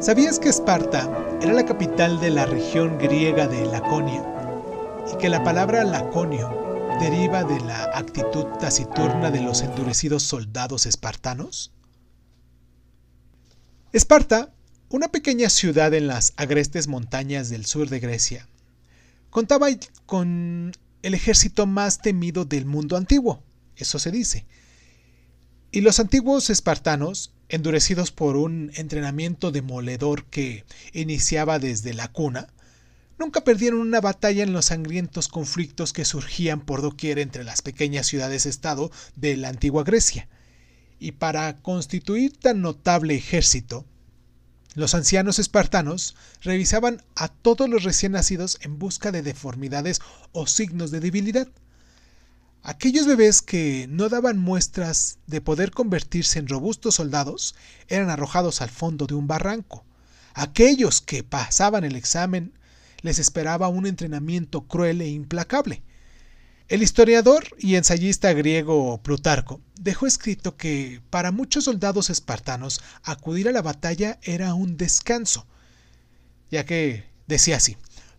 ¿Sabías que Esparta era la capital de la región griega de Laconia y que la palabra laconio deriva de la actitud taciturna de los endurecidos soldados espartanos? Esparta, una pequeña ciudad en las agrestes montañas del sur de Grecia, contaba con el ejército más temido del mundo antiguo, eso se dice. Y los antiguos espartanos endurecidos por un entrenamiento demoledor que iniciaba desde la cuna, nunca perdieron una batalla en los sangrientos conflictos que surgían por doquier entre las pequeñas ciudades-estado de la antigua Grecia. Y para constituir tan notable ejército, los ancianos espartanos revisaban a todos los recién nacidos en busca de deformidades o signos de debilidad. Aquellos bebés que no daban muestras de poder convertirse en robustos soldados eran arrojados al fondo de un barranco. Aquellos que pasaban el examen les esperaba un entrenamiento cruel e implacable. El historiador y ensayista griego Plutarco dejó escrito que para muchos soldados espartanos acudir a la batalla era un descanso, ya que decía así,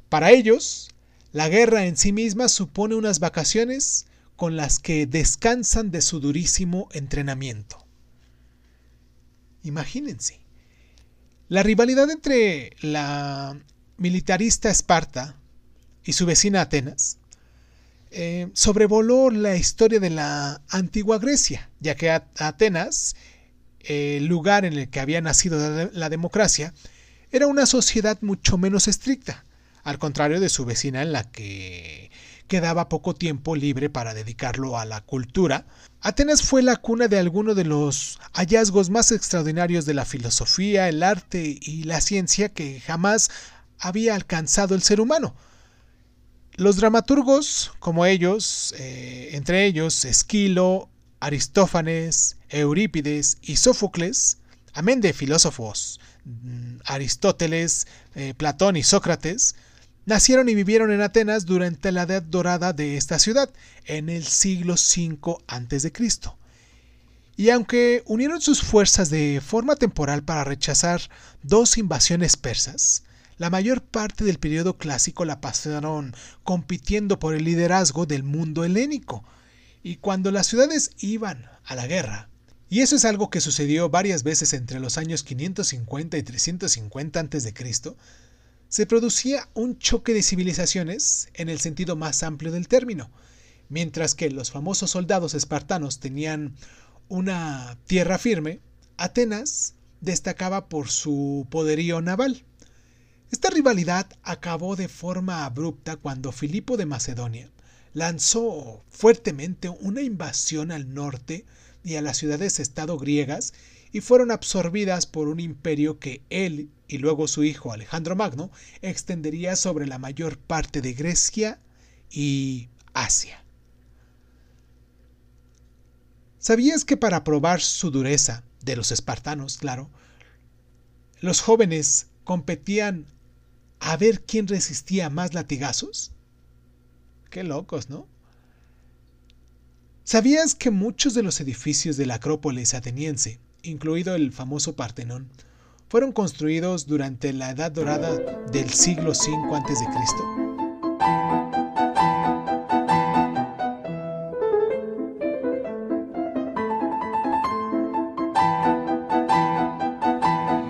para ellos la guerra en sí misma supone unas vacaciones con las que descansan de su durísimo entrenamiento. Imagínense. La rivalidad entre la militarista Esparta y su vecina Atenas eh, sobrevoló la historia de la antigua Grecia, ya que Atenas, el lugar en el que había nacido la democracia, era una sociedad mucho menos estricta, al contrario de su vecina en la que quedaba poco tiempo libre para dedicarlo a la cultura, Atenas fue la cuna de algunos de los hallazgos más extraordinarios de la filosofía, el arte y la ciencia que jamás había alcanzado el ser humano. Los dramaturgos, como ellos, eh, entre ellos Esquilo, Aristófanes, Eurípides y Sófocles, amén de filósofos, mm, Aristóteles, eh, Platón y Sócrates, Nacieron y vivieron en Atenas durante la edad dorada de esta ciudad, en el siglo V a.C. Y aunque unieron sus fuerzas de forma temporal para rechazar dos invasiones persas, la mayor parte del periodo clásico la pasaron compitiendo por el liderazgo del mundo helénico. Y cuando las ciudades iban a la guerra, y eso es algo que sucedió varias veces entre los años 550 y 350 a.C., se producía un choque de civilizaciones en el sentido más amplio del término, mientras que los famosos soldados espartanos tenían una tierra firme, Atenas destacaba por su poderío naval. Esta rivalidad acabó de forma abrupta cuando Filipo de Macedonia lanzó fuertemente una invasión al norte y a las ciudades-estado griegas y fueron absorbidas por un imperio que él y luego su hijo Alejandro Magno extendería sobre la mayor parte de Grecia y Asia. ¿Sabías que para probar su dureza, de los espartanos, claro, los jóvenes competían a ver quién resistía más latigazos? Qué locos, ¿no? ¿Sabías que muchos de los edificios de la Acrópolis ateniense, incluido el famoso Partenón, fueron construidos durante la Edad Dorada del siglo V a.C.